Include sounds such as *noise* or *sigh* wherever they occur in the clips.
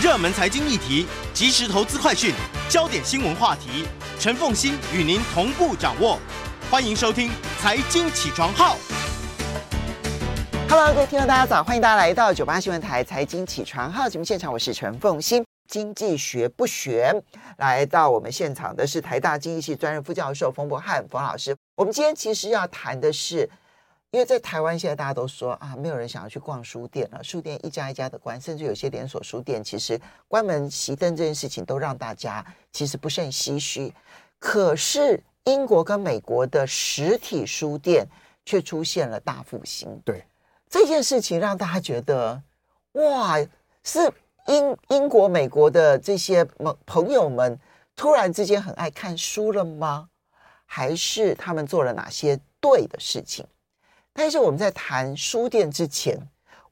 热门财经议题、即时投资快讯、焦点新闻话题，陈凤欣与您同步掌握。欢迎收听《财经起床号》。Hello，各位听众，大家早！欢迎大家来到九八新闻台《财经起床号》节目现场，我是陈凤欣。经济学不悬，来到我们现场的是台大经济系专任副教授冯博翰冯老师。我们今天其实要谈的是。因为在台湾现在大家都说啊，没有人想要去逛书店了，书店一家一家的关，甚至有些连锁书店其实关门熄灯这件事情都让大家其实不甚唏嘘。可是英国跟美国的实体书店却出现了大复兴。对这件事情，让大家觉得哇，是英英国、美国的这些朋朋友们突然之间很爱看书了吗？还是他们做了哪些对的事情？但是我们在谈书店之前，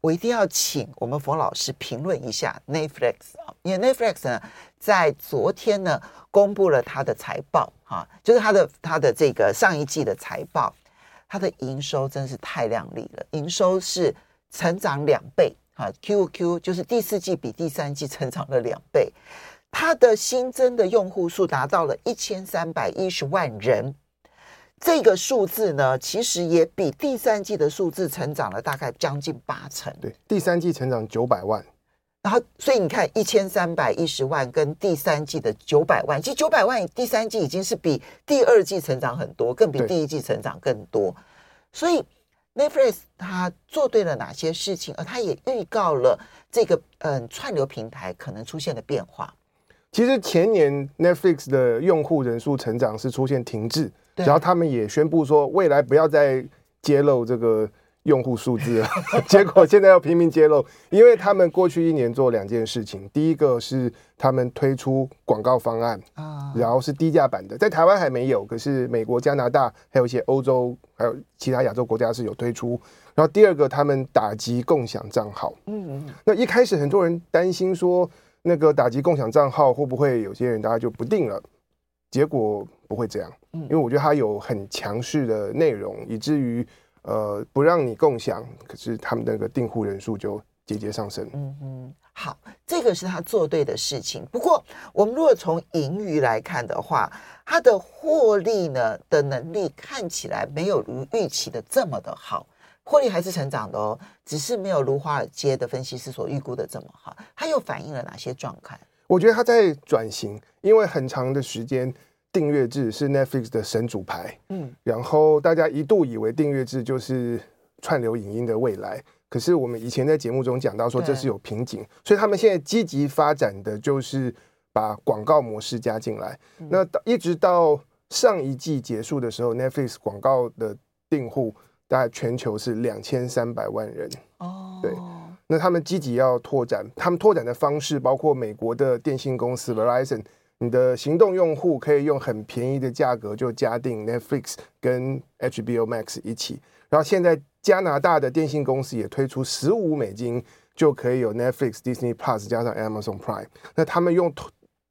我一定要请我们冯老师评论一下 Netflix 啊，因为 Netflix 呢，在昨天呢公布了它的财报，哈，就是它的它的这个上一季的财报，它的营收真是太亮丽了，营收是成长两倍，哈，QQ 就是第四季比第三季成长了两倍，它的新增的用户数达到了一千三百一十万人。这个数字呢，其实也比第三季的数字成长了大概将近八成。对，第三季成长九百万，然后所以你看一千三百一十万跟第三季的九百万，其实九百万第三季已经是比第二季成长很多，更比第一季成长更多。所以 Netflix 它做对了哪些事情，而它也预告了这个嗯串流平台可能出现的变化。其实前年 Netflix 的用户人数成长是出现停滞。然后他们也宣布说，未来不要再揭露这个用户数字了。*laughs* 结果现在要拼命揭露，因为他们过去一年做两件事情。第一个是他们推出广告方案啊，然后是低价版的，在台湾还没有，可是美国、加拿大还有一些欧洲还有其他亚洲国家是有推出。然后第二个，他们打击共享账号。嗯嗯。那一开始很多人担心说，那个打击共享账号会不会有些人大家就不定了？结果不会这样。因为我觉得它有很强势的内容，以至于呃不让你共享，可是他们那个订户人数就节节上升。嗯嗯，好，这个是他做对的事情。不过我们如果从盈余来看的话，它的获利呢的能力看起来没有如预期的这么的好，获利还是成长的哦，只是没有如华尔街的分析师所预估的这么好。它又反映了哪些状态？我觉得他在转型，因为很长的时间。订阅制是 Netflix 的神主牌，嗯，然后大家一度以为订阅制就是串流影音的未来，可是我们以前在节目中讲到说这是有瓶颈，所以他们现在积极发展的就是把广告模式加进来。那一直到上一季结束的时候，Netflix 广告的订户大概全球是两千三百万人哦，对，那他们积极要拓展，他们拓展的方式包括美国的电信公司 Verizon。你的行动用户可以用很便宜的价格就加订 Netflix 跟 HBO Max 一起，然后现在加拿大的电信公司也推出十五美金就可以有 Netflix、Disney Plus 加上 Amazon Prime。那他们用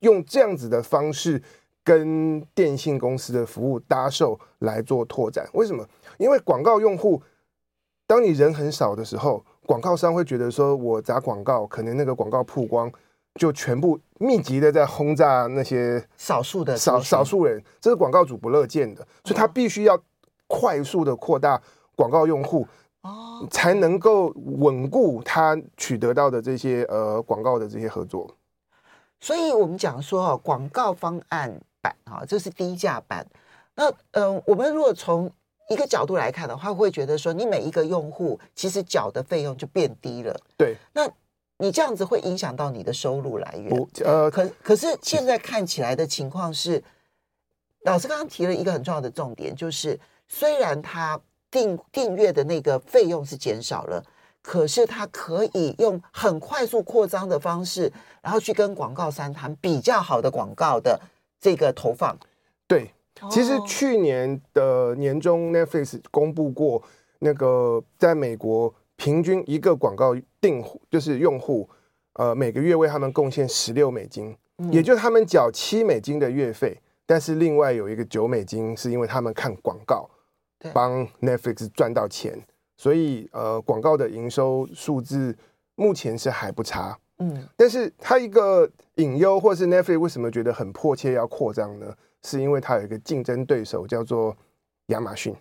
用这样子的方式跟电信公司的服务搭售来做拓展。为什么？因为广告用户，当你人很少的时候，广告商会觉得说我砸广告，可能那个广告曝光。就全部密集的在轰炸那些少数的少少数人，这是广告主不乐见的，所以他必须要快速的扩大广告用户，哦，才能够稳固他取得到的这些呃广告的这些合作。所以我们讲说哦，广告方案版哈，这是低价版。那嗯、呃，我们如果从一个角度来看的话，会觉得说，你每一个用户其实缴的费用就变低了。对，那。你这样子会影响到你的收入来源。呃，可可是现在看起来的情况是，老师刚刚提了一个很重要的重点，就是虽然他订订阅的那个费用是减少了，可是他可以用很快速扩张的方式，然后去跟广告商谈比较好的广告的这个投放。对，其实去年的年中，Netflix 公布过那个在美国。平均一个广告订户就是用户，呃，每个月为他们贡献十六美金，嗯、也就是他们缴七美金的月费，但是另外有一个九美金是因为他们看广告，帮 Netflix 赚到钱，所以呃，广告的营收数字目前是还不差。嗯，但是它一个隐忧，或是 Netflix 为什么觉得很迫切要扩张呢？是因为它有一个竞争对手叫做亚马逊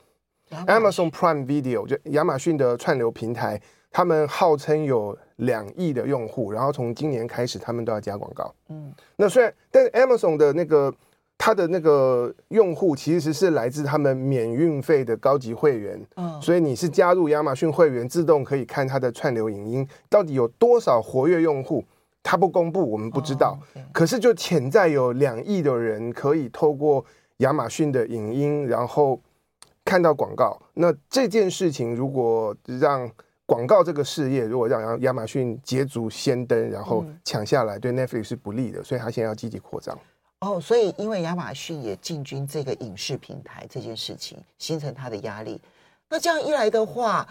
，Amazon Prime Video，就亚马逊的串流平台，他们号称有两亿的用户，然后从今年开始，他们都要加广告。嗯，那虽然，但是 Amazon 的那个。它的那个用户其实是来自他们免运费的高级会员，嗯，所以你是加入亚马逊会员，自动可以看它的串流影音，到底有多少活跃用户，它不公布，我们不知道。可是就潜在有两亿的人可以透过亚马逊的影音，然后看到广告。那这件事情如果让广告这个事业，如果让亚马逊捷足先登，然后抢下来，对 Netflix 是不利的，所以他现在要积极扩张。哦，所以因为亚马逊也进军这个影视平台这件事情，形成他的压力。那这样一来的话，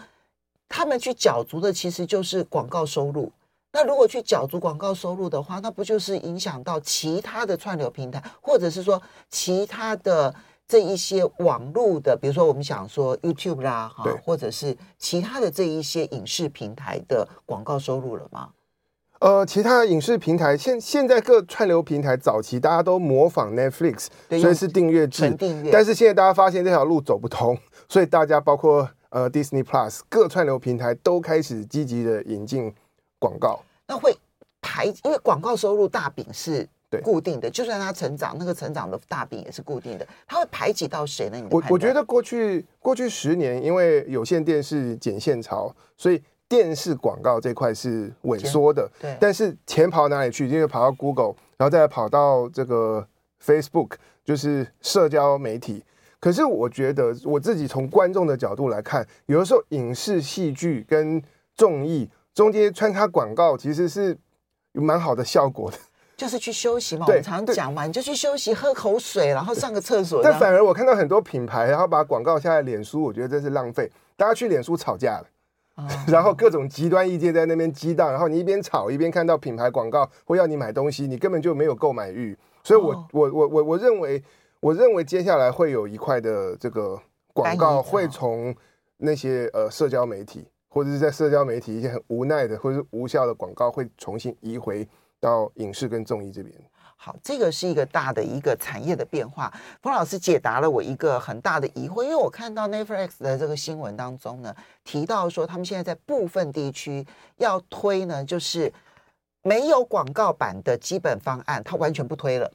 他们去角逐的其实就是广告收入。那如果去角逐广告收入的话，那不就是影响到其他的串流平台，或者是说其他的这一些网络的，比如说我们想说 YouTube 啦，哈，或者是其他的这一些影视平台的广告收入了吗？呃，其他影视平台现现在各串流平台早期大家都模仿 Netflix，所以是订阅制。订阅但是现在大家发现这条路走不通，所以大家包括呃 Disney Plus 各串流平台都开始积极的引进广告。那会排，因为广告收入大饼是固定的，就算它成长，那个成长的大饼也是固定的。它会排挤到谁呢？你我我觉得过去过去十年，因为有线电视剪线潮，所以。电视广告这块是萎缩的，对，但是钱跑哪里去？因为跑到 Google，然后再跑到这个 Facebook，就是社交媒体。可是我觉得我自己从观众的角度来看，有的时候影视戏剧跟综艺中间穿插广告，其实是有蛮好的效果的。就是去休息嘛，我们常讲嘛，你就去休息，喝口水，然后上个厕所。但反而我看到很多品牌，然后把广告下在脸书，我觉得这是浪费。大家去脸书吵架了。*laughs* 然后各种极端意见在那边激荡，然后你一边吵一边看到品牌广告或要你买东西，你根本就没有购买欲。所以我，我我我我我认为，我认为接下来会有一块的这个广告会从那些呃社交媒体或者是在社交媒体一些很无奈的或者是无效的广告会重新移回到影视跟综艺这边。好，这个是一个大的一个产业的变化。冯老师解答了我一个很大的疑惑，因为我看到 Netflix 的这个新闻当中呢，提到说他们现在在部分地区要推呢，就是没有广告版的基本方案，它完全不推了。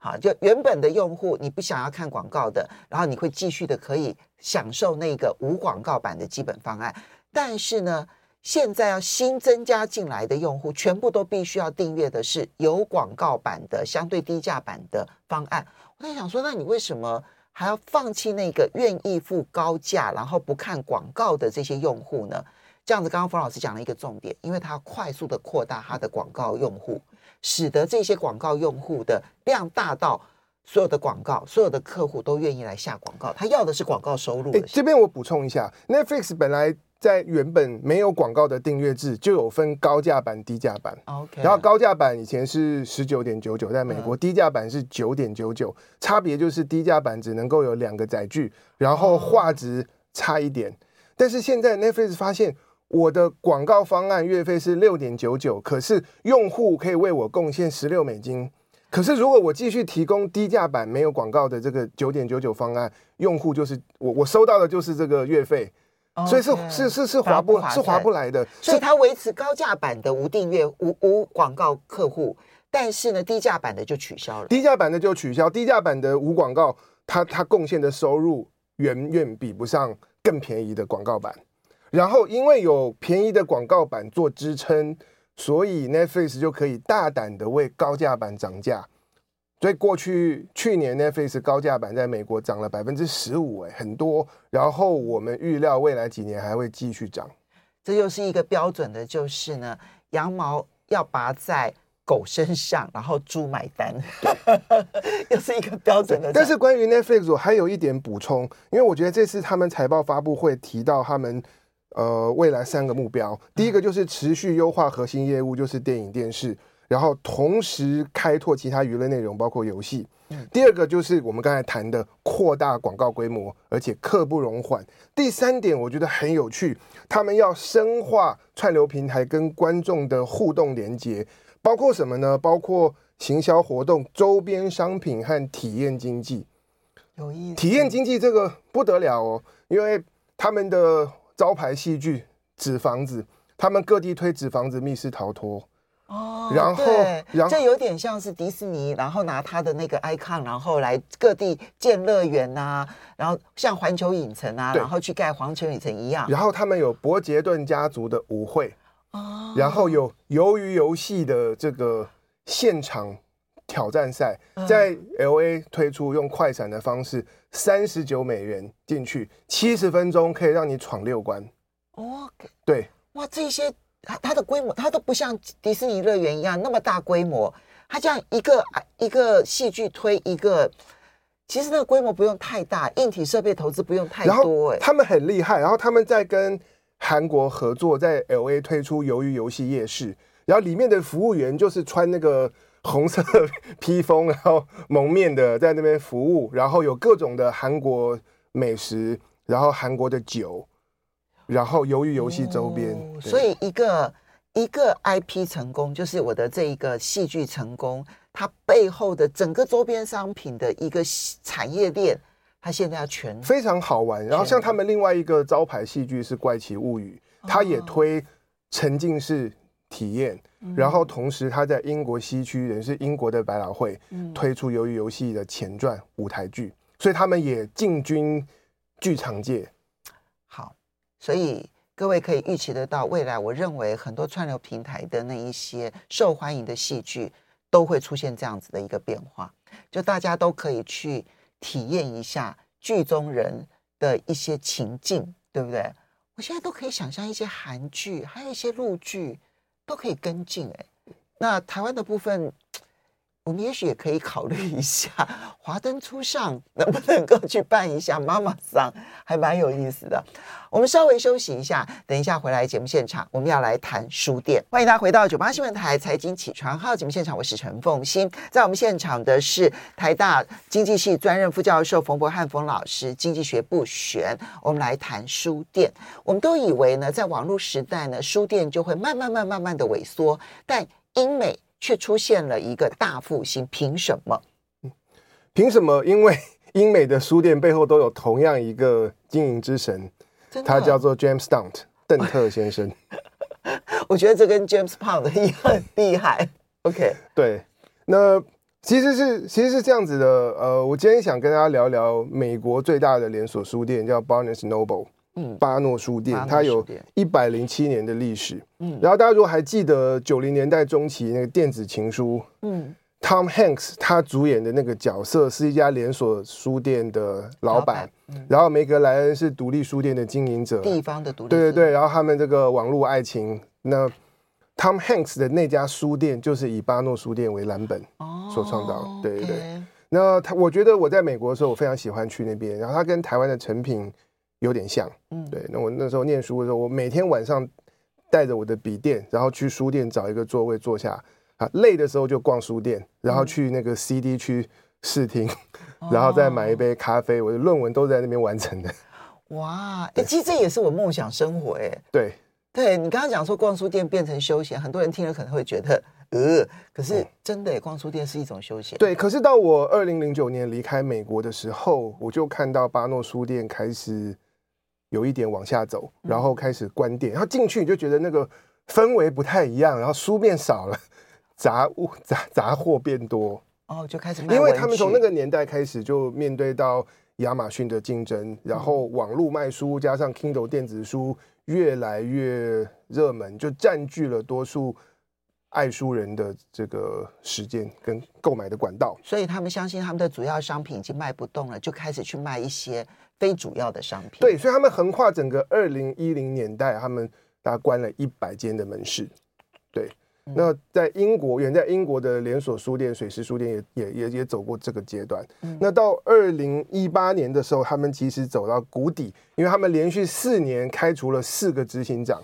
好，就原本的用户你不想要看广告的，然后你会继续的可以享受那个无广告版的基本方案，但是呢，现在要新增加进来的用户，全部都必须要订阅的是有广告版的相对低价版的方案。我在想说，那你为什么还要放弃那个愿意付高价，然后不看广告的这些用户呢？这样子，刚刚冯老师讲了一个重点，因为他快速的扩大他的广告用户，使得这些广告用户的量大到所有的广告、所有的客户都愿意来下广告。他要的是广告收入。这边我补充一下，Netflix 本来。在原本没有广告的订阅制，就有分高价版、低价版。OK，然后高价版以前是十九点九九，在美国低价版是九点九九，差别就是低价版只能够有两个载具，然后画质差一点。但是现在 Netflix 发现，我的广告方案月费是六点九九，可是用户可以为我贡献十六美金。可是如果我继续提供低价版没有广告的这个九点九九方案，用户就是我，我收到的就是这个月费。所以是是是是划不是划不来的，所以它维持高价版的无订阅无无广告客户，但是呢低价版的就取消了，低价版的就取消，低价版的无广告，它它贡献的收入远远比不上更便宜的广告版，然后因为有便宜的广告版做支撑，所以 Netflix 就可以大胆的为高价版涨价。所以过去去年 Netflix 高价版在美国涨了百分之十五，哎，很多。然后我们预料未来几年还会继续涨。这又是一个标准的，就是呢，羊毛要拔在狗身上，然后猪买单，*laughs* 又是一个标准的。但是关于 Netflix，我还有一点补充，因为我觉得这次他们财报发布会提到他们呃未来三个目标，第一个就是持续优化核心业务，就是电影电视。然后同时开拓其他娱乐内容，包括游戏。第二个就是我们刚才谈的扩大广告规模，而且刻不容缓。第三点我觉得很有趣，他们要深化串流平台跟观众的互动连接，包括什么呢？包括行销活动、周边商品和体验经济。有意思。体验经济这个不得了哦，因为他们的招牌戏剧《纸房子》，他们各地推《纸房子》密室逃脱。哦，然后，然后这有点像是迪士尼，然后拿他的那个 icon，然后来各地建乐园呐，然后像环球影城啊，然后去盖环球影城一样。然后他们有伯杰顿家族的舞会，哦，然后有鱿鱼游戏的这个现场挑战赛，在 LA 推出用快闪的方式，三十九美元进去，七十分钟可以让你闯六关。哦，对，哇，这些。它它的规模，它都不像迪士尼乐园一样那么大规模。它这样一个一个戏剧推一个，其实那个规模不用太大，硬体设备投资不用太多。哎，他们很厉害。然后他们在跟韩国合作，在 LA 推出鱿鱼游戏夜市，然后里面的服务员就是穿那个红色 *laughs* 披风，然后蒙面的在那边服务，然后有各种的韩国美食，然后韩国的酒。然后，由于游戏周边，哦、所以一个一个 IP 成功，就是我的这一个戏剧成功，它背后的整个周边商品的一个产业链，它现在要全非常好玩。然后，像他们另外一个招牌戏剧是《怪奇物语》，它也推沉浸式体验。哦、然后，同时他在英国西区，也是英国的百老汇，推出鱿鱼游戏的前传舞台剧，所以他们也进军剧场界。所以各位可以预期得到，未来我认为很多串流平台的那一些受欢迎的戏剧都会出现这样子的一个变化，就大家都可以去体验一下剧中人的一些情境，对不对？我现在都可以想象一些韩剧，还有一些陆剧都可以跟进。哎，那台湾的部分。我们也许也可以考虑一下，华灯初上能不能够去办一下妈妈桑，还蛮有意思的。我们稍微休息一下，等一下回来节目现场，我们要来谈书店。欢迎大家回到九八新闻台财经起床号节目现场，我是陈凤欣，在我们现场的是台大经济系专任副教授冯柏翰冯老师，经济学不悬。我们来谈书店。我们都以为呢，在网络时代呢，书店就会慢慢慢慢慢的萎缩，但英美。却出现了一个大复兴，凭什么？凭什么？因为 *laughs* 英美的书店背后都有同样一个经营之神，他叫做 James Stout 邓特先生。*laughs* 我觉得这跟 James Pound 一样很厉害。OK，对，那其实是其实是这样子的。呃，我今天想跟大家聊聊美国最大的连锁书店，叫 Barnes Noble。巴诺书店，它有一百零七年的历史。嗯，然后大家如果还记得九零年代中期那个电子情书，嗯，Tom Hanks 他主演的那个角色是一家连锁书店的老板，嗯、然后梅格莱恩是独立书店的经营者，地方的独立，对对对，然后他们这个网络爱情，那 Tom Hanks 的那家书店就是以巴诺书店为蓝本所创造，哦、对对那他，我觉得我在美国的时候，我非常喜欢去那边，然后他跟台湾的成品。有点像，嗯，对。那我那时候念书的时候，我每天晚上带着我的笔电，然后去书店找一个座位坐下，啊，累的时候就逛书店，然后去那个 CD 区试听，嗯、然后再买一杯咖啡。我的论文都在那边完成的。*laughs* 哇，哎、欸，其实这也是我梦想生活，哎，对，对你刚刚讲说逛书店变成休闲，很多人听了可能会觉得，呃，可是真的，逛书店是一种休闲。对，可是到我二零零九年离开美国的时候，我就看到巴诺书店开始。有一点往下走，然后开始关店，然后进去你就觉得那个氛围不太一样，然后书变少了，杂物杂杂货变多，哦，就开始卖。因为他们从那个年代开始就面对到亚马逊的竞争，然后网络卖书加上 Kindle 电子书越来越热门，就占据了多数爱书人的这个时间跟购买的管道。所以他们相信他们的主要商品已经卖不动了，就开始去卖一些。非主要的商品，对，所以他们横跨整个二零一零年代，他们大概关了一百间的门市。对，嗯、那在英国，远在英国的连锁书店水石书店也也也也走过这个阶段。嗯、那到二零一八年的时候，他们其实走到谷底，因为他们连续四年开除了四个执行长，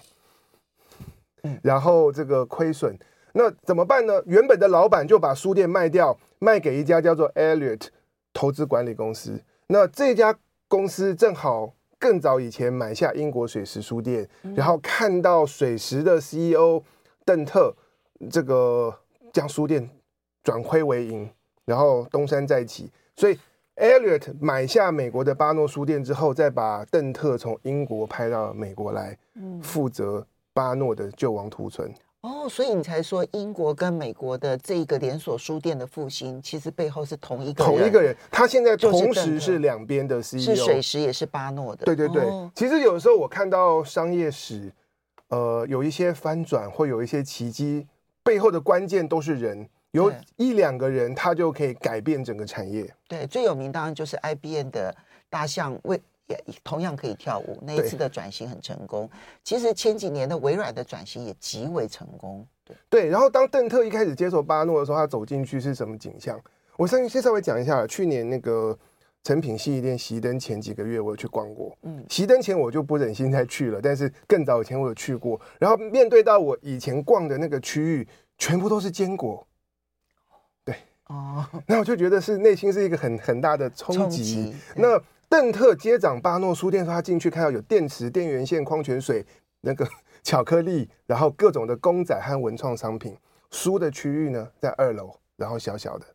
嗯、然后这个亏损。那怎么办呢？原本的老板就把书店卖掉，卖给一家叫做 Elliott 投资管理公司。那这家公司正好更早以前买下英国水石书店，嗯、然后看到水石的 CEO 邓特这个将书店转亏为盈，然后东山再起。所以 Elliott 买下美国的巴诺书店之后，再把邓特从英国派到美国来，负责巴诺的救亡图存。哦，所以你才说英国跟美国的这个连锁书店的复兴，其实背后是同一个人。同一个人，他现在同时是两边的 CEO，是水石也是巴诺的。对对对，哦、其实有时候我看到商业史，呃，有一些翻转或有一些奇迹，背后的关键都是人，有一两个人他就可以改变整个产业。对，最有名当然就是 IBM 的大象为。也同样可以跳舞，那一次的转型很成功。其实前几年的微软的转型也极为成功。对对，然后当邓特一开始接手巴诺的时候，他走进去是什么景象？我先先稍微讲一下。去年那个成品信义店熄灯前几个月，我有去逛过。嗯，熄灯前我就不忍心再去了，但是更早以前我有去过。然后面对到我以前逛的那个区域，全部都是坚果。对哦，*laughs* 那我就觉得是内心是一个很很大的冲击。那邓特接掌巴诺书店的时候，他进去看到有电池、电源线、矿泉水、那个 *laughs* 巧克力，然后各种的公仔和文创商品。书的区域呢，在二楼，然后小小的。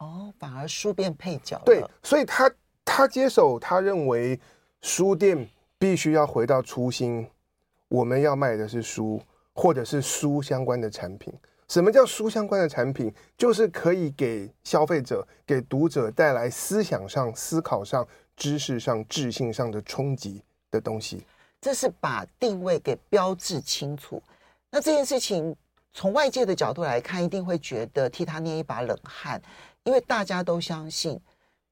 哦，反而书变配角。对，所以他他接手，他认为书店必须要回到初心，我们要卖的是书，或者是书相关的产品。什么叫书相关的产品？就是可以给消费者、给读者带来思想上、思考上。知识上、智性上的冲击的东西，这是把定位给标志清楚。那这件事情从外界的角度来看，一定会觉得替他捏一把冷汗，因为大家都相信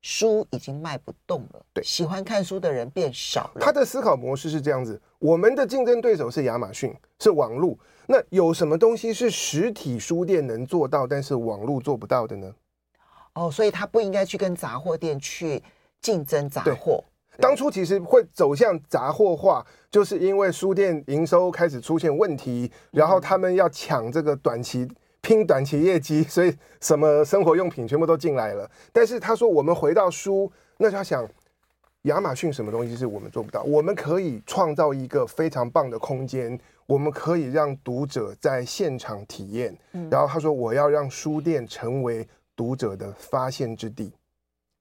书已经卖不动了，对，喜欢看书的人变少了。他的思考模式是这样子：我们的竞争对手是亚马逊，是网络。那有什么东西是实体书店能做到，但是网络做不到的呢？哦，所以他不应该去跟杂货店去。竞争杂货，当初其实会走向杂货化，就是因为书店营收开始出现问题，然后他们要抢这个短期拼短期业绩，所以什么生活用品全部都进来了。但是他说，我们回到书，那他想，亚马逊什么东西是我们做不到？我们可以创造一个非常棒的空间，我们可以让读者在现场体验。然后他说，我要让书店成为读者的发现之地。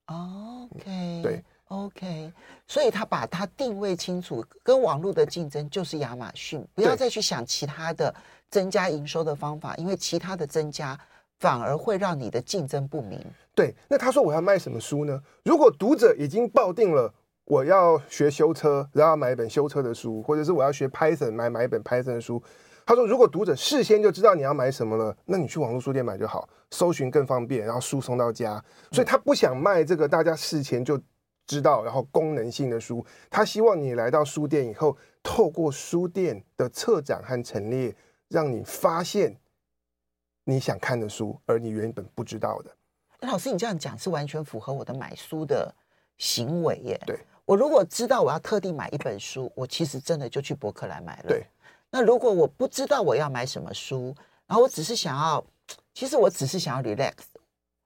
OK，对，OK，所以他把它定位清楚，跟网络的竞争就是亚马逊，不要再去想其他的增加营收的方法，因为其他的增加反而会让你的竞争不明。对，那他说我要卖什么书呢？如果读者已经抱定了我要学修车，然后要买一本修车的书，或者是我要学 Python，买买一本 Python 的书。他说：“如果读者事先就知道你要买什么了，那你去网络书店买就好，搜寻更方便，然后书送到家。所以他不想卖这个大家事前就知道，然后功能性的书。他希望你来到书店以后，透过书店的策展和陈列，让你发现你想看的书，而你原本不知道的。”老师，你这样讲是完全符合我的买书的行为耶。对，我如果知道我要特地买一本书，我其实真的就去博客来买了。对。那如果我不知道我要买什么书，然后我只是想要，其实我只是想要 relax，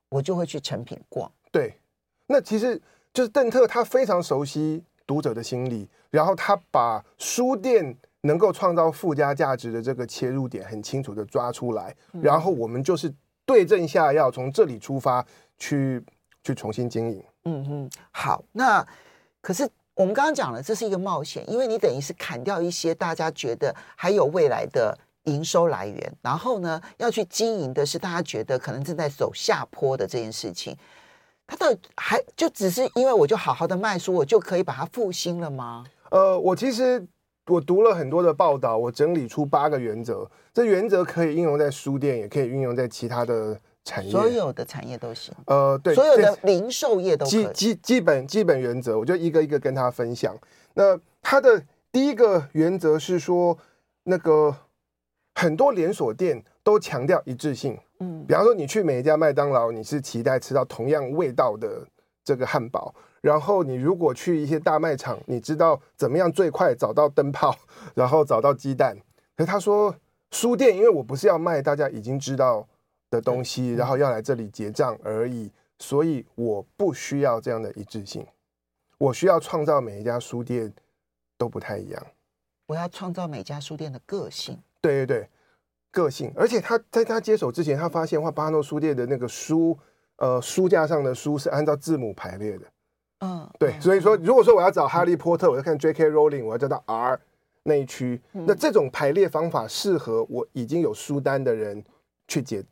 我就会去成品逛。对，那其实就是邓特他非常熟悉读者的心理，然后他把书店能够创造附加价值的这个切入点很清楚的抓出来，然后我们就是对症下药，从这里出发去去重新经营。嗯嗯，好，那可是。我们刚刚讲了，这是一个冒险，因为你等于是砍掉一些大家觉得还有未来的营收来源，然后呢，要去经营的是大家觉得可能正在走下坡的这件事情。他到底还就只是因为我就好好的卖书，我就可以把它复兴了吗？呃，我其实我读了很多的报道，我整理出八个原则，这原则可以应用在书店，也可以运用在其他的。产业。所有的产业都行，呃，对，所有的零售业都基基基本基本原则，我就一个一个跟他分享。那他的第一个原则是说，那个很多连锁店都强调一致性，嗯，比方说你去每一家麦当劳，你是期待吃到同样味道的这个汉堡，然后你如果去一些大卖场，你知道怎么样最快找到灯泡，*laughs* 然后找到鸡蛋。可是他说，书店，因为我不是要卖大家已经知道的东西，然后要来这里结账而已，所以我不需要这样的一致性。我需要创造每一家书店都不太一样。我要创造每家书店的个性。对对对，个性。而且他在他接手之前，他发现话巴诺书店的那个书，呃，书架上的书是按照字母排列的。嗯，对。所以说，如果说我要找哈利波特，我要看 J.K. Rowling，我要叫到 R 那一区。那这种排列方法适合我已经有书单的人去结。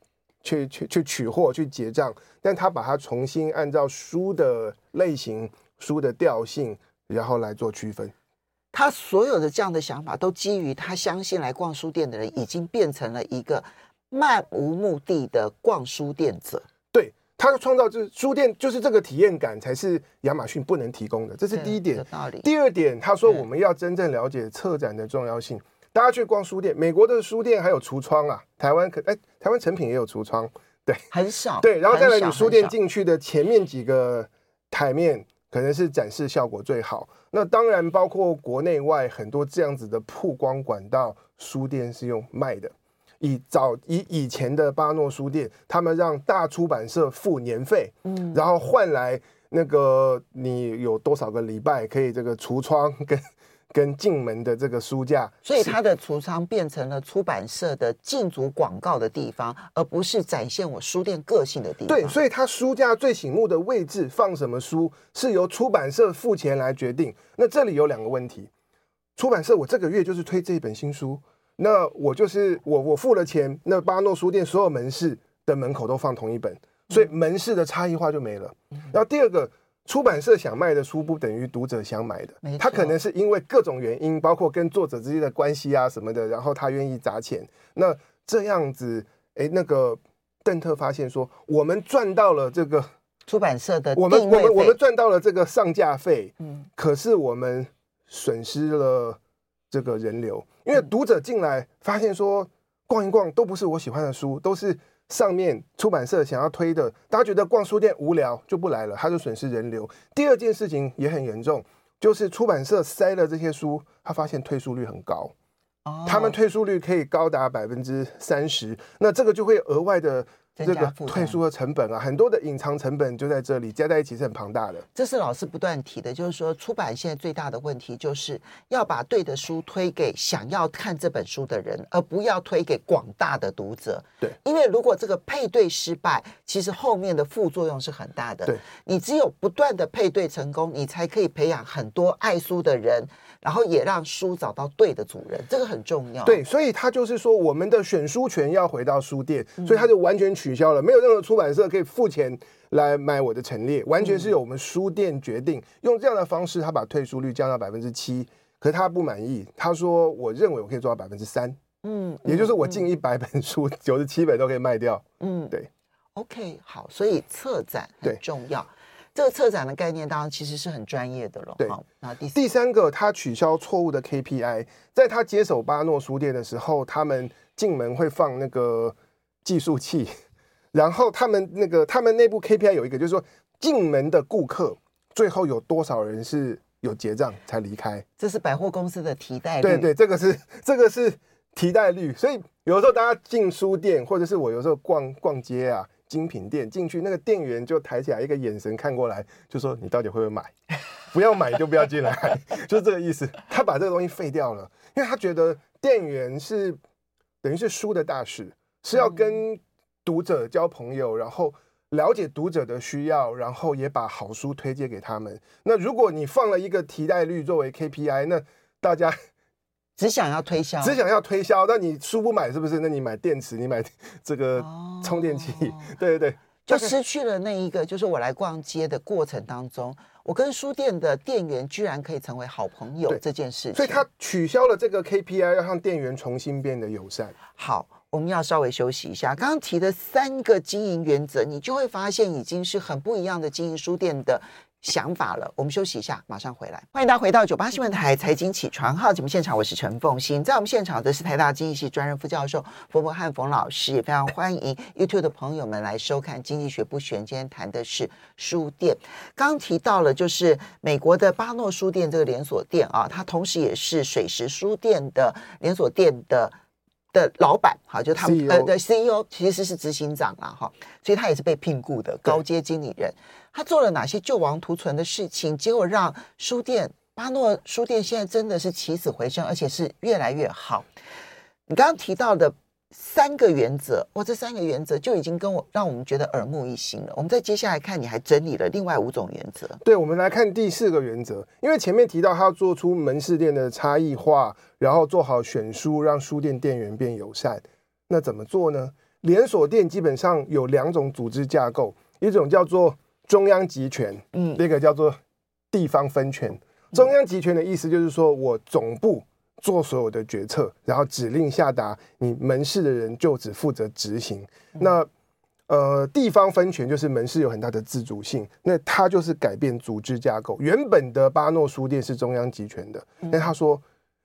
去去去取货去结账，但他把它重新按照书的类型、书的调性，然后来做区分。他所有的这样的想法，都基于他相信来逛书店的人已经变成了一个漫无目的的逛书店者。对，他的创造就是书店，就是这个体验感才是亚马逊不能提供的，这是第一点。道理。第二点，他说我们要真正了解策展的重要性。大家去逛书店，美国的书店还有橱窗啊，台湾可哎，台湾成品也有橱窗，对，很少，对，然后再来你书店进去的前面几个台面，可能是展示效果最好。那当然包括国内外很多这样子的曝光管道，书店是用卖的。以早以以前的巴诺书店，他们让大出版社付年费，嗯，然后换来那个你有多少个礼拜可以这个橱窗跟。跟进门的这个书架，所以它的橱窗变成了出版社的进足广告的地方，而不是展现我书店个性的地方。对，所以它书架最醒目的位置放什么书，是由出版社付钱来决定。那这里有两个问题：出版社我这个月就是推这一本新书，那我就是我我付了钱，那巴诺书店所有门市的门口都放同一本，所以门市的差异化就没了。然后第二个。出版社想卖的书不等于读者想买的，他可能是因为各种原因，包括跟作者之间的关系啊什么的，然后他愿意砸钱。那这样子，哎，那个邓特发现说，我们赚到了这个出版社的我们我们我们赚到了这个上架费，嗯，可是我们损失了这个人流，因为读者进来发现说，逛一逛都不是我喜欢的书，都是。上面出版社想要推的，大家觉得逛书店无聊就不来了，他就损失人流。第二件事情也很严重，就是出版社塞了这些书，他发现退书率很高，他们退书率可以高达百分之三十，那这个就会额外的。这个退书的成本啊，很多的隐藏成本就在这里，加在一起是很庞大的。这是老师不断提的，就是说出版现在最大的问题就是要把对的书推给想要看这本书的人，而不要推给广大的读者。对，因为如果这个配对失败，其实后面的副作用是很大的。对，你只有不断的配对成功，你才可以培养很多爱书的人。然后也让书找到对的主人，这个很重要。对，所以他就是说，我们的选书权要回到书店，所以他就完全取消了，没有任何出版社可以付钱来买我的陈列，完全是由我们书店决定。用这样的方式，他把退书率降到百分之七，可是他不满意，他说：“我认为我可以做到百分之三。”嗯，也就是我进一百本书，九十七本都可以卖掉。嗯，对。OK，好，所以策展很重要。这个策展的概念当然其实是很专业的了。对，那第第三个，他取消错误的 KPI，在他接手巴诺书店的时候，他们进门会放那个计数器，然后他们那个他们内部 KPI 有一个，就是说进门的顾客最后有多少人是有结账才离开，这是百货公司的提代率。对对，这个是这个是提代率，所以有的时候大家进书店，或者是我有时候逛逛街啊。精品店进去，那个店员就抬起来一个眼神看过来，就说：“你到底会不会买？不要买就不要进来。*laughs* ”就是这个意思。他把这个东西废掉了，因为他觉得店员是等于是书的大使，是要跟读者交朋友，然后了解读者的需要，然后也把好书推荐给他们。那如果你放了一个提代率作为 KPI，那大家。只想要推销，只想要推销，那你书不买是不是？那你买电池，你买这个充电器，*laughs* 哦、对对对，就失去了那一个，就是我来逛街的过程当中，我跟书店的店员居然可以成为好朋友这件事情。所以他取消了这个 KPI，要让店员重新变得友善。好，我们要稍微休息一下。刚刚提的三个经营原则，你就会发现已经是很不一样的经营书店的。想法了，我们休息一下，马上回来。欢迎大家回到九八新闻台财经起床号节目现场，我是陈凤欣。在我们现场的是台大经济系专任副教授冯博汉冯老师，也非常欢迎 YouTube 的朋友们来收看《经济学不玄》。今天谈的是书店，刚提到了就是美国的巴诺书店这个连锁店啊，它同时也是水石书店的连锁店的。的老板，哈，就他们的 CEO 其实是执行长啦，哈，所以他也是被聘雇的高阶经理人。他做了哪些救亡图存的事情？结果让书店巴诺书店现在真的是起死回生，而且是越来越好。你刚刚提到的。三个原则，哇，这三个原则就已经跟我让我们觉得耳目一新了。我们再接下来看，你还整理了另外五种原则。对，我们来看第四个原则，因为前面提到他要做出门市店的差异化，然后做好选书，让书店店员变友善。那怎么做呢？连锁店基本上有两种组织架构，一种叫做中央集权，嗯，那个叫做地方分权。中央集权的意思就是说我总部。做所有的决策，然后指令下达，你门市的人就只负责执行。嗯、那呃，地方分权就是门市有很大的自主性，那他就是改变组织架构。原本的巴诺书店是中央集权的，那、嗯、他说：“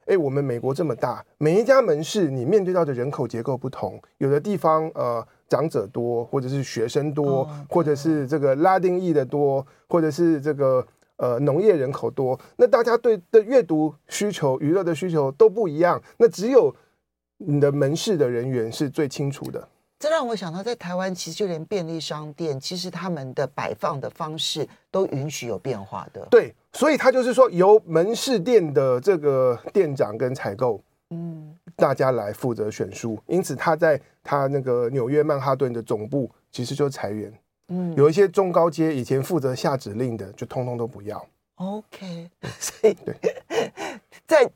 哎，我们美国这么大，每一家门市你面对到的人口结构不同，有的地方呃长者多，或者是学生多，哦、或者是这个拉丁裔的多，或者是这个。”呃，农业人口多，那大家对的阅读需求、娱乐的需求都不一样。那只有你的门市的人员是最清楚的。这让我想到，在台湾，其实就连便利商店，其实他们的摆放的方式都允许有变化的。对，所以他就是说，由门市店的这个店长跟采购，嗯，大家来负责选书。因此，他在他那个纽约曼哈顿的总部，其实就裁员。嗯，有一些中高阶以前负责下指令的，就通通都不要。OK，*laughs* 所以对，*laughs* 在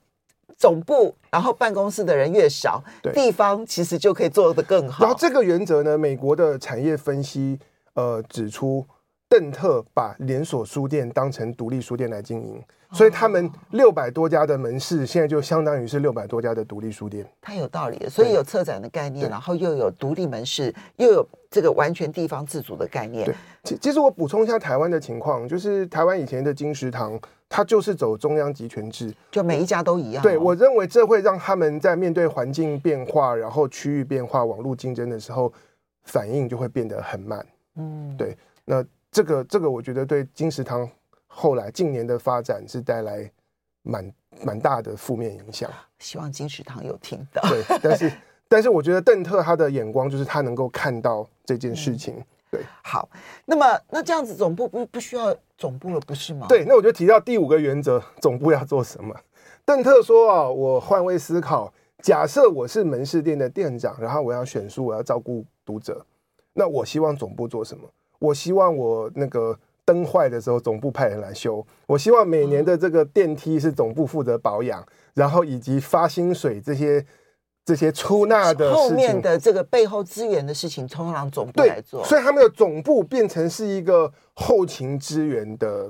总部，然后办公室的人越少，对地方其实就可以做得更好。然后这个原则呢，美国的产业分析呃指出，邓特把连锁书店当成独立书店来经营。所以他们六百多家的门市，现在就相当于是六百多家的独立书店。太有道理了，所以有策展的概念，然后又有独立门市，又有这个完全地方自主的概念。对，其其实我补充一下台湾的情况，就是台湾以前的金石堂，它就是走中央集权制，就每一家都一样。对，我认为这会让他们在面对环境变化、然后区域变化、网络竞争的时候，反应就会变得很慢。嗯，对。那这个这个，我觉得对金石堂。后来近年的发展是带来蛮蛮大的负面影响。希望金石堂有听到。对，但是 *laughs* 但是我觉得邓特他的眼光就是他能够看到这件事情。嗯、对，好，那么那这样子总部不不需要总部了，不是吗？对，那我就提到第五个原则，总部要做什么？邓特说啊，我换位思考，假设我是门市店的店长，然后我要选书，我要照顾读者，那我希望总部做什么？我希望我那个。灯坏的时候，总部派人来修。我希望每年的这个电梯是总部负责保养，然后以及发薪水这些这些出纳的后面的这个背后资源的事情，通常总部来做。所以他们的总部变成是一个后勤支援的。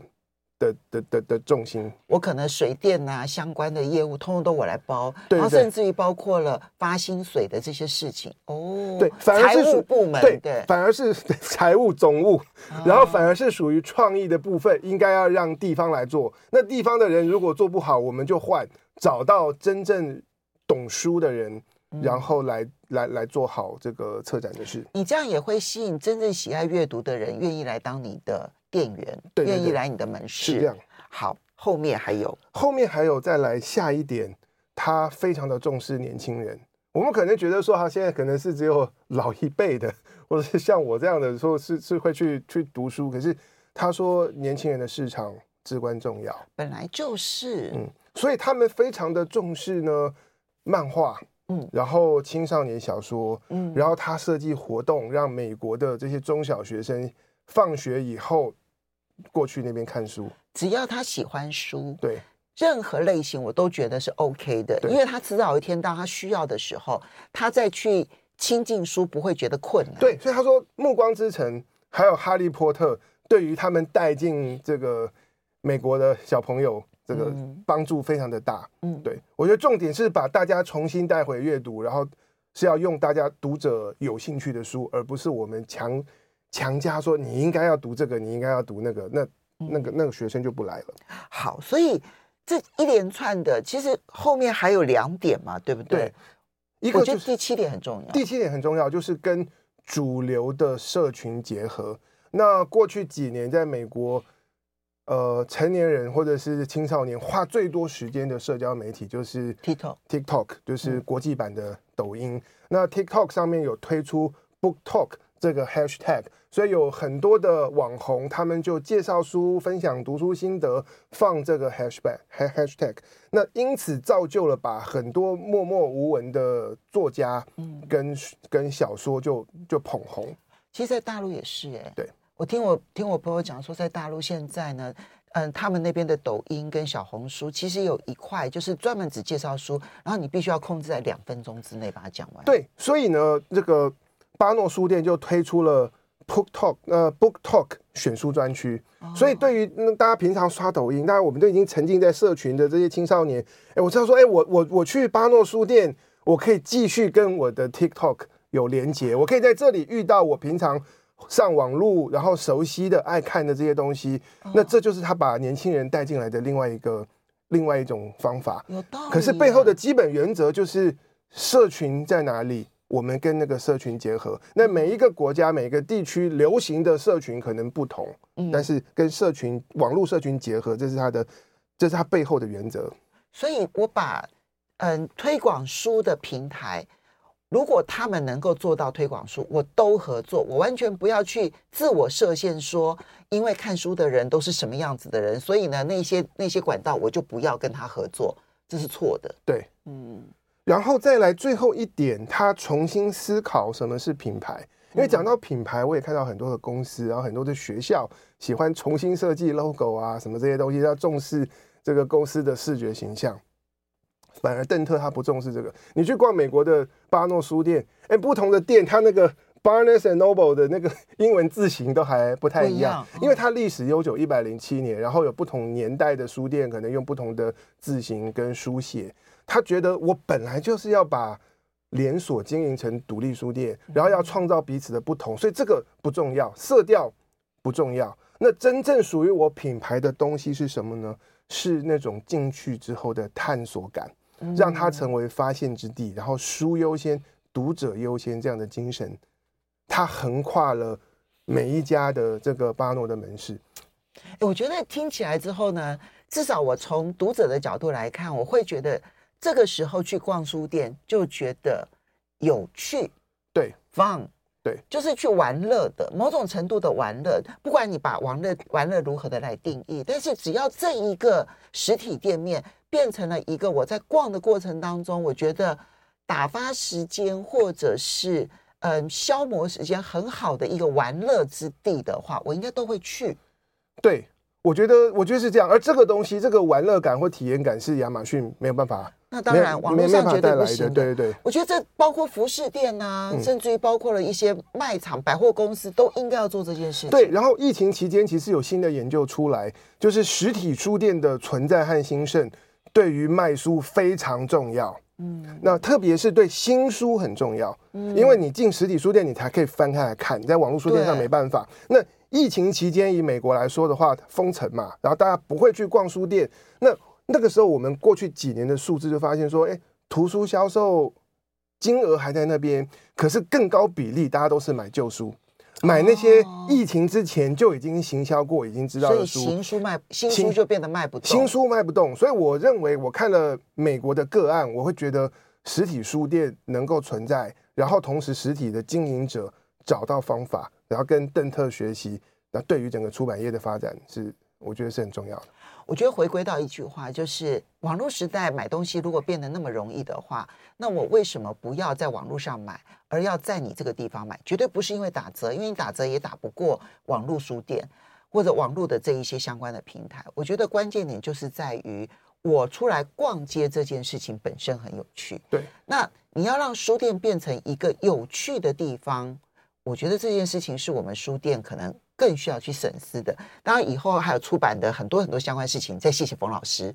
的的的的重心，我可能水电啊相关的业务，通通都我来包，对对对，然后甚至于包括了发薪水的这些事情。哦，对，反而是财务部门，对，对反而是财务总务，哦、然后反而是属于创意的部分，应该要让地方来做。那地方的人如果做不好，我们就换，找到真正懂书的人，嗯、然后来来来做好这个策展的事。你这样也会吸引真正喜爱阅读的人，愿意来当你的。店员愿意来你的门市，是这样。好，后面还有，后面还有再来下一点，他非常的重视年轻人。我们可能觉得说，他现在可能是只有老一辈的，或者是像我这样的说，是 *laughs* 是会去去读书。可是他说，年轻人的市场至关重要，本来就是，嗯，所以他们非常的重视呢，漫画，嗯，然后青少年小说，嗯，然后他设计活动，让美国的这些中小学生放学以后。过去那边看书，只要他喜欢书，对任何类型我都觉得是 OK 的，因为他迟早有一天到他需要的时候，他再去亲近书不会觉得困难。对，所以他说《暮光之城》还有《哈利波特》，对于他们带进这个美国的小朋友，这个帮助非常的大。嗯，对，我觉得重点是把大家重新带回阅读，然后是要用大家读者有兴趣的书，而不是我们强。强加说你应该要读这个，你应该要读那个，那那个那个学生就不来了。好，所以这一连串的，其实后面还有两点嘛，对不对？对，一个就是第七点很重要。第七点很重要，就是跟主流的社群结合。那过去几年在美国，呃成年人或者是青少年花最多时间的社交媒体就是 TikTok，TikTok 就是国际版的抖音。嗯、那 TikTok 上面有推出 Book Talk 这个 Hashtag。所以有很多的网红，他们就介绍书、分享读书心得，放这个 hashtag hashtag。那因此造就了把很多默默无闻的作家跟，跟、嗯、跟小说就就捧红。其实，在大陆也是哎、欸。对，我听我听我朋友讲说，在大陆现在呢，嗯，他们那边的抖音跟小红书，其实有一块就是专门只介绍书，然后你必须要控制在两分钟之内把它讲完。对，所以呢，这个巴诺书店就推出了。Book Talk，呃，Book Talk 选书专区，所以对于那大家平常刷抖音，当然我们都已经沉浸在社群的这些青少年，哎，我知道说，哎，我我我去巴诺书店，我可以继续跟我的 TikTok 有连接，我可以在这里遇到我平常上网路然后熟悉的、爱看的这些东西，那这就是他把年轻人带进来的另外一个另外一种方法。有道理。可是背后的基本原则就是社群在哪里？我们跟那个社群结合，那每一个国家、每一个地区流行的社群可能不同，嗯，但是跟社群、网络社群结合，这是它的，这是它背后的原则。所以我把嗯推广书的平台，如果他们能够做到推广书，我都合作，我完全不要去自我设限，说因为看书的人都是什么样子的人，所以呢，那些那些管道我就不要跟他合作，这是错的。对，嗯。然后再来最后一点，他重新思考什么是品牌。因为讲到品牌，我也看到很多的公司，然后很多的学校喜欢重新设计 logo 啊，什么这些东西，要重视这个公司的视觉形象。反而邓特他不重视这个。你去逛美国的巴诺书店，哎，不同的店，它那个 Barnes and Noble 的那个 *laughs* 英文字型都还不太一样，因为它历史悠久一百零七年，然后有不同年代的书店可能用不同的字型跟书写。他觉得我本来就是要把连锁经营成独立书店，然后要创造彼此的不同，所以这个不重要，色调不重要。那真正属于我品牌的东西是什么呢？是那种进去之后的探索感，让它成为发现之地，然后书优先、读者优先这样的精神，它横跨了每一家的这个巴诺的门市。我觉得听起来之后呢，至少我从读者的角度来看，我会觉得。这个时候去逛书店就觉得有趣，对，fun，对，就是去玩乐的某种程度的玩乐。不管你把玩乐玩乐如何的来定义，但是只要这一个实体店面变成了一个我在逛的过程当中，我觉得打发时间或者是嗯消磨时间很好的一个玩乐之地的话，我应该都会去。对，我觉得我觉得是这样。而这个东西，这个玩乐感或体验感是亚马逊没有办法。那当然，网络上绝对不行的。对对对，我觉得这包括服饰店啊，甚至于包括了一些卖场、百货公司，都应该要做这件事情。对，然后疫情期间其实有新的研究出来，就是实体书店的存在和兴盛对于卖书非常重要。嗯，那特别是对新书很重要，嗯因为你进实体书店，你才可以翻开来看，你在网络书店上没办法。那疫情期间以美国来说的话，封城嘛，然后大家不会去逛书店，那。那个时候，我们过去几年的数字就发现说，哎，图书销售金额还在那边，可是更高比例大家都是买旧书，买那些疫情之前就已经行销过、已经知道的书。所以新书卖，新书就变得卖不动。新书卖不动，所以我认为，我看了美国的个案，我会觉得实体书店能够存在，然后同时实体的经营者找到方法，然后跟邓特学习，那对于整个出版业的发展是，我觉得是很重要的。我觉得回归到一句话，就是网络时代买东西如果变得那么容易的话，那我为什么不要在网络上买，而要在你这个地方买？绝对不是因为打折，因为你打折也打不过网络书店或者网络的这一些相关的平台。我觉得关键点就是在于我出来逛街这件事情本身很有趣。对，那你要让书店变成一个有趣的地方，我觉得这件事情是我们书店可能。更需要去审视的。当然，以后还有出版的很多很多相关事情，再谢谢冯老师。